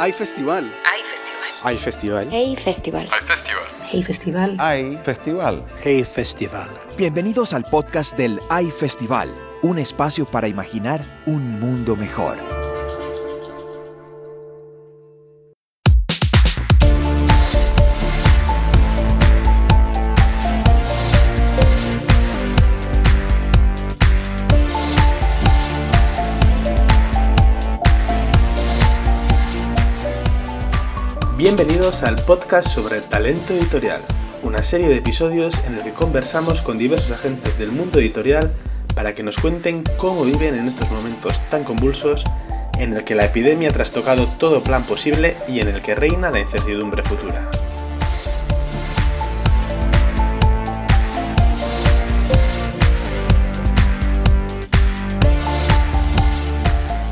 Hay festival. Hay festival. Hay festival. Hey festival. Hay festival. Hey festival. Hay festival. Hey Festival. Bienvenidos al podcast del Hay Festival, un espacio para imaginar un mundo mejor. Al podcast sobre talento editorial, una serie de episodios en el que conversamos con diversos agentes del mundo editorial para que nos cuenten cómo viven en estos momentos tan convulsos en el que la epidemia ha trastocado todo plan posible y en el que reina la incertidumbre futura.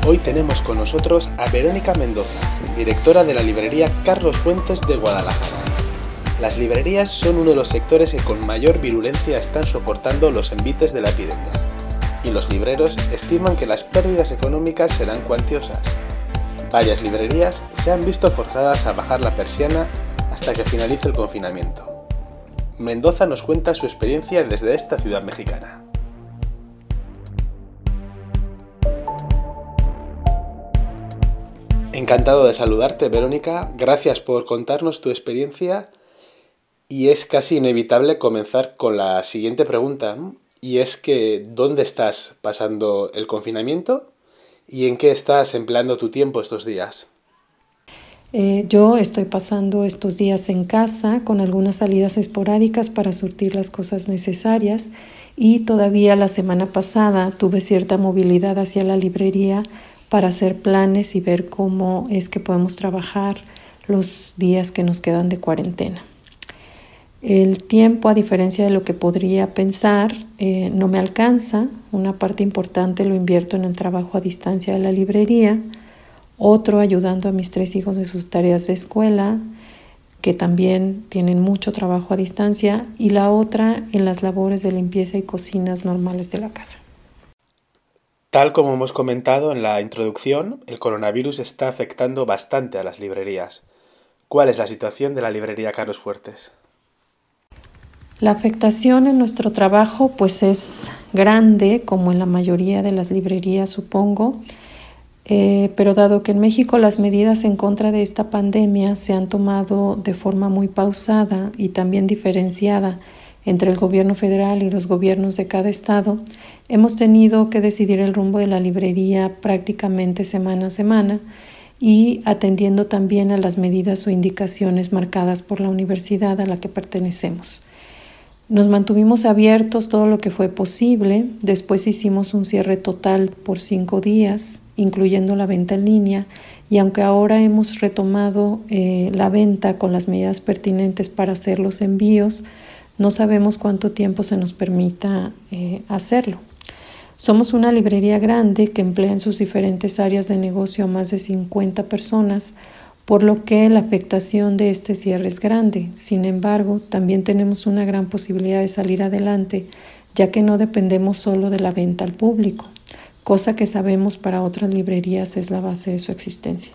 Hoy tenemos con nosotros a Verónica Mendoza, directora de la librería Carlos Fuentes de Guadalajara. Las librerías son uno de los sectores que con mayor virulencia están soportando los envites de la epidemia, y los libreros estiman que las pérdidas económicas serán cuantiosas. Varias librerías se han visto forzadas a bajar la persiana hasta que finalice el confinamiento. Mendoza nos cuenta su experiencia desde esta ciudad mexicana. Encantado de saludarte, Verónica. Gracias por contarnos tu experiencia. Y es casi inevitable comenzar con la siguiente pregunta. Y es que, ¿dónde estás pasando el confinamiento? ¿Y en qué estás empleando tu tiempo estos días? Eh, yo estoy pasando estos días en casa con algunas salidas esporádicas para surtir las cosas necesarias y todavía la semana pasada tuve cierta movilidad hacia la librería para hacer planes y ver cómo es que podemos trabajar los días que nos quedan de cuarentena. El tiempo, a diferencia de lo que podría pensar, eh, no me alcanza. Una parte importante lo invierto en el trabajo a distancia de la librería, otro ayudando a mis tres hijos de sus tareas de escuela, que también tienen mucho trabajo a distancia, y la otra en las labores de limpieza y cocinas normales de la casa. Tal como hemos comentado en la introducción, el coronavirus está afectando bastante a las librerías. ¿Cuál es la situación de la librería Carlos Fuertes? La afectación en nuestro trabajo pues es grande, como en la mayoría de las librerías supongo, eh, pero dado que en México las medidas en contra de esta pandemia se han tomado de forma muy pausada y también diferenciada entre el gobierno federal y los gobiernos de cada estado, hemos tenido que decidir el rumbo de la librería prácticamente semana a semana y atendiendo también a las medidas o indicaciones marcadas por la universidad a la que pertenecemos. Nos mantuvimos abiertos todo lo que fue posible, después hicimos un cierre total por cinco días, incluyendo la venta en línea, y aunque ahora hemos retomado eh, la venta con las medidas pertinentes para hacer los envíos, no sabemos cuánto tiempo se nos permita eh, hacerlo. Somos una librería grande que emplea en sus diferentes áreas de negocio a más de 50 personas, por lo que la afectación de este cierre es grande. Sin embargo, también tenemos una gran posibilidad de salir adelante, ya que no dependemos solo de la venta al público, cosa que sabemos para otras librerías es la base de su existencia.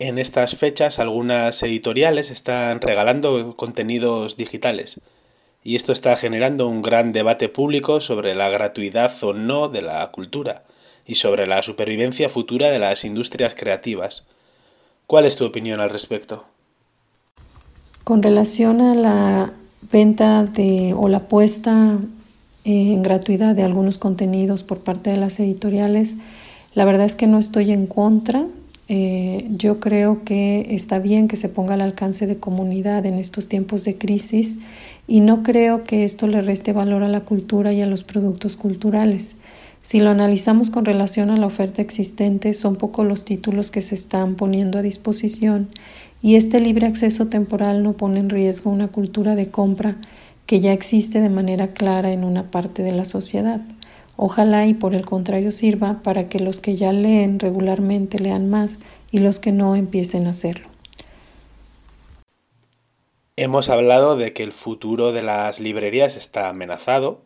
En estas fechas algunas editoriales están regalando contenidos digitales y esto está generando un gran debate público sobre la gratuidad o no de la cultura y sobre la supervivencia futura de las industrias creativas. ¿Cuál es tu opinión al respecto? Con relación a la venta de o la puesta en gratuidad de algunos contenidos por parte de las editoriales, la verdad es que no estoy en contra. Eh, yo creo que está bien que se ponga al alcance de comunidad en estos tiempos de crisis y no creo que esto le reste valor a la cultura y a los productos culturales. Si lo analizamos con relación a la oferta existente, son pocos los títulos que se están poniendo a disposición y este libre acceso temporal no pone en riesgo una cultura de compra que ya existe de manera clara en una parte de la sociedad. Ojalá y por el contrario sirva para que los que ya leen regularmente lean más y los que no empiecen a hacerlo. Hemos hablado de que el futuro de las librerías está amenazado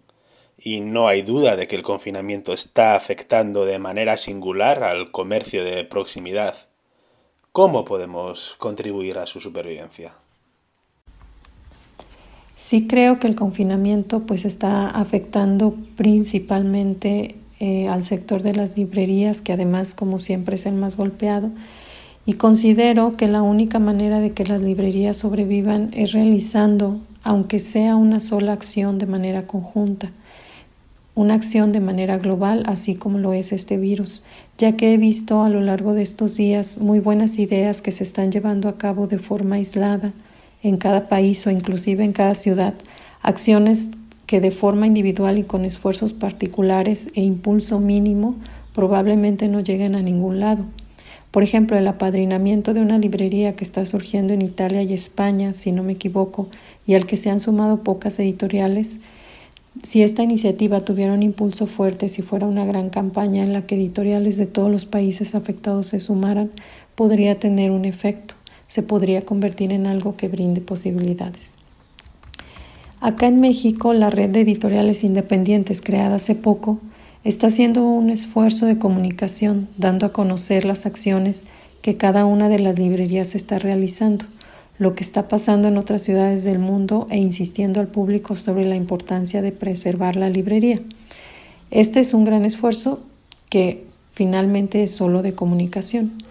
y no hay duda de que el confinamiento está afectando de manera singular al comercio de proximidad. ¿Cómo podemos contribuir a su supervivencia? Sí creo que el confinamiento pues está afectando principalmente eh, al sector de las librerías, que además como siempre es el más golpeado, y considero que la única manera de que las librerías sobrevivan es realizando, aunque sea una sola acción de manera conjunta, una acción de manera global, así como lo es este virus, ya que he visto a lo largo de estos días muy buenas ideas que se están llevando a cabo de forma aislada en cada país o inclusive en cada ciudad, acciones que de forma individual y con esfuerzos particulares e impulso mínimo probablemente no lleguen a ningún lado. Por ejemplo, el apadrinamiento de una librería que está surgiendo en Italia y España, si no me equivoco, y al que se han sumado pocas editoriales, si esta iniciativa tuviera un impulso fuerte, si fuera una gran campaña en la que editoriales de todos los países afectados se sumaran, podría tener un efecto, se podría convertir en algo que brinde posibilidades. Acá en México, la red de editoriales independientes creada hace poco está haciendo un esfuerzo de comunicación, dando a conocer las acciones que cada una de las librerías está realizando lo que está pasando en otras ciudades del mundo e insistiendo al público sobre la importancia de preservar la librería. Este es un gran esfuerzo que finalmente es solo de comunicación.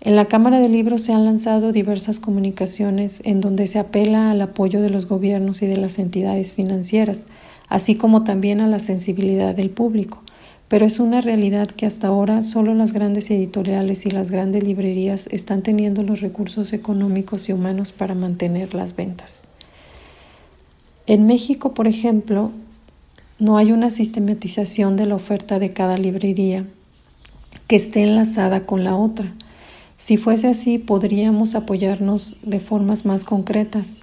En la Cámara de Libros se han lanzado diversas comunicaciones en donde se apela al apoyo de los gobiernos y de las entidades financieras, así como también a la sensibilidad del público pero es una realidad que hasta ahora solo las grandes editoriales y las grandes librerías están teniendo los recursos económicos y humanos para mantener las ventas. En México, por ejemplo, no hay una sistematización de la oferta de cada librería que esté enlazada con la otra. Si fuese así, podríamos apoyarnos de formas más concretas.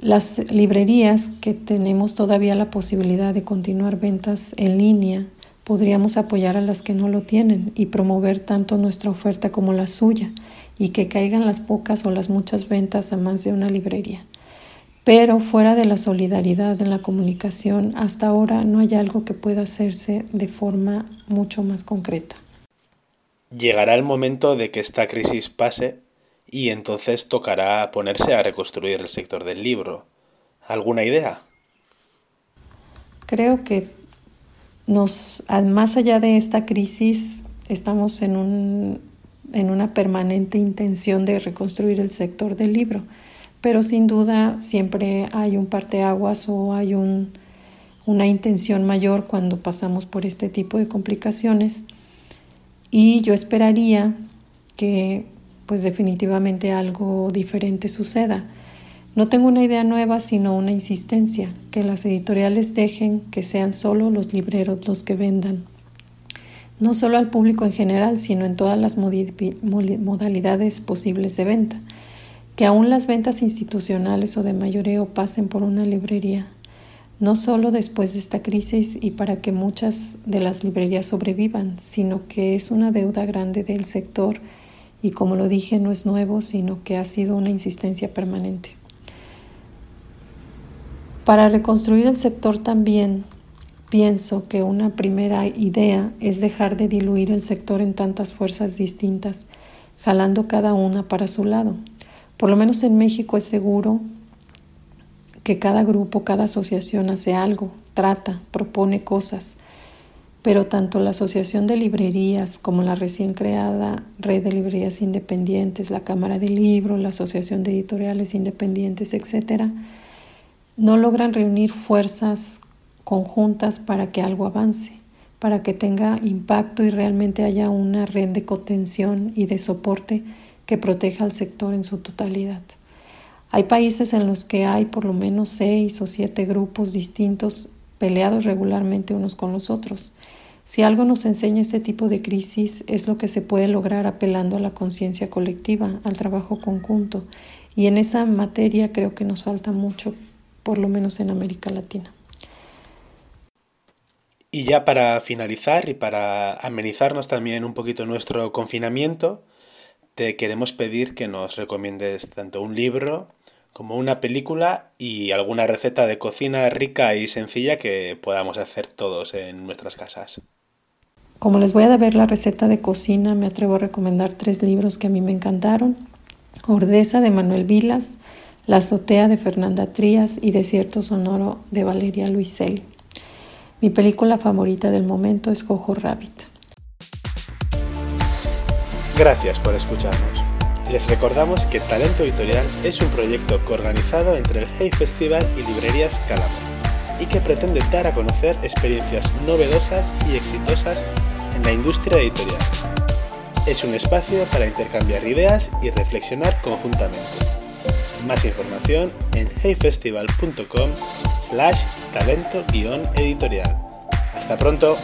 Las librerías que tenemos todavía la posibilidad de continuar ventas en línea podríamos apoyar a las que no lo tienen y promover tanto nuestra oferta como la suya y que caigan las pocas o las muchas ventas a más de una librería. Pero fuera de la solidaridad en la comunicación, hasta ahora no hay algo que pueda hacerse de forma mucho más concreta. Llegará el momento de que esta crisis pase y entonces tocará ponerse a reconstruir el sector del libro. ¿Alguna idea? Creo que nos, más allá de esta crisis, estamos en, un, en una permanente intención de reconstruir el sector del libro, pero sin duda siempre hay un parteaguas o hay un, una intención mayor cuando pasamos por este tipo de complicaciones y yo esperaría que pues definitivamente algo diferente suceda. No tengo una idea nueva, sino una insistencia, que las editoriales dejen que sean solo los libreros los que vendan, no solo al público en general, sino en todas las modalidades posibles de venta, que aún las ventas institucionales o de mayoreo pasen por una librería, no solo después de esta crisis y para que muchas de las librerías sobrevivan, sino que es una deuda grande del sector y como lo dije no es nuevo, sino que ha sido una insistencia permanente. Para reconstruir el sector también pienso que una primera idea es dejar de diluir el sector en tantas fuerzas distintas, jalando cada una para su lado. Por lo menos en México es seguro que cada grupo, cada asociación hace algo, trata, propone cosas, pero tanto la Asociación de Librerías como la recién creada Red de Librerías Independientes, la Cámara de Libro, la Asociación de Editoriales Independientes, etcétera, no logran reunir fuerzas conjuntas para que algo avance, para que tenga impacto y realmente haya una red de contención y de soporte que proteja al sector en su totalidad. Hay países en los que hay por lo menos seis o siete grupos distintos peleados regularmente unos con los otros. Si algo nos enseña este tipo de crisis es lo que se puede lograr apelando a la conciencia colectiva, al trabajo conjunto, y en esa materia creo que nos falta mucho por lo menos en América Latina. Y ya para finalizar y para amenizarnos también un poquito nuestro confinamiento, te queremos pedir que nos recomiendes tanto un libro como una película y alguna receta de cocina rica y sencilla que podamos hacer todos en nuestras casas. Como les voy a ver la receta de cocina, me atrevo a recomendar tres libros que a mí me encantaron. Ordeza de Manuel Vilas, La azotea de Fernanda Trías y Desierto Sonoro de Valeria Luiselli. Mi película favorita del momento es Cojo Rabbit. Gracias por escucharnos. Les recordamos que Talento Editorial es un proyecto coorganizado entre el Hey Festival y Librerías Calamo y que pretende dar a conocer experiencias novedosas y exitosas en la industria editorial. Es un espacio para intercambiar ideas y reflexionar conjuntamente. Más información en heyfestival.com slash talento-editorial. Hasta pronto.